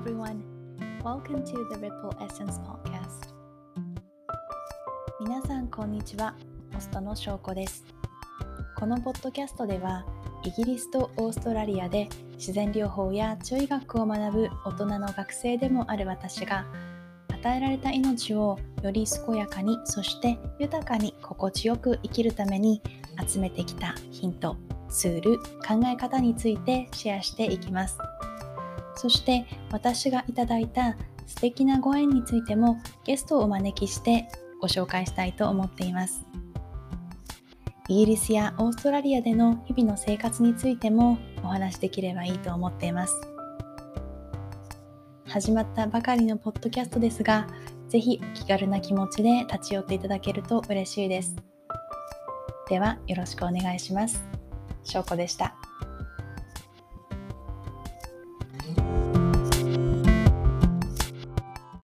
everyone. Welcome to the Ripple Essence Podcast. 皆さんこんにちは。ホストのしょうこです。このポッドキャストではイギリスとオーストラリアで自然療法や中医学を学ぶ大人の学生でもある私が与えられた命をより健やかにそして豊かに心地よく生きるために集めてきたヒントツール考え方についてシェアしていきます。そして私がいただいた素敵なご縁についてもゲストをお招きしてご紹介したいと思っていますイギリスやオーストラリアでの日々の生活についてもお話しできればいいと思っています始まったばかりのポッドキャストですがぜひ気軽な気持ちで立ち寄っていただけると嬉しいですではよろしくお願いします。しょうこでした。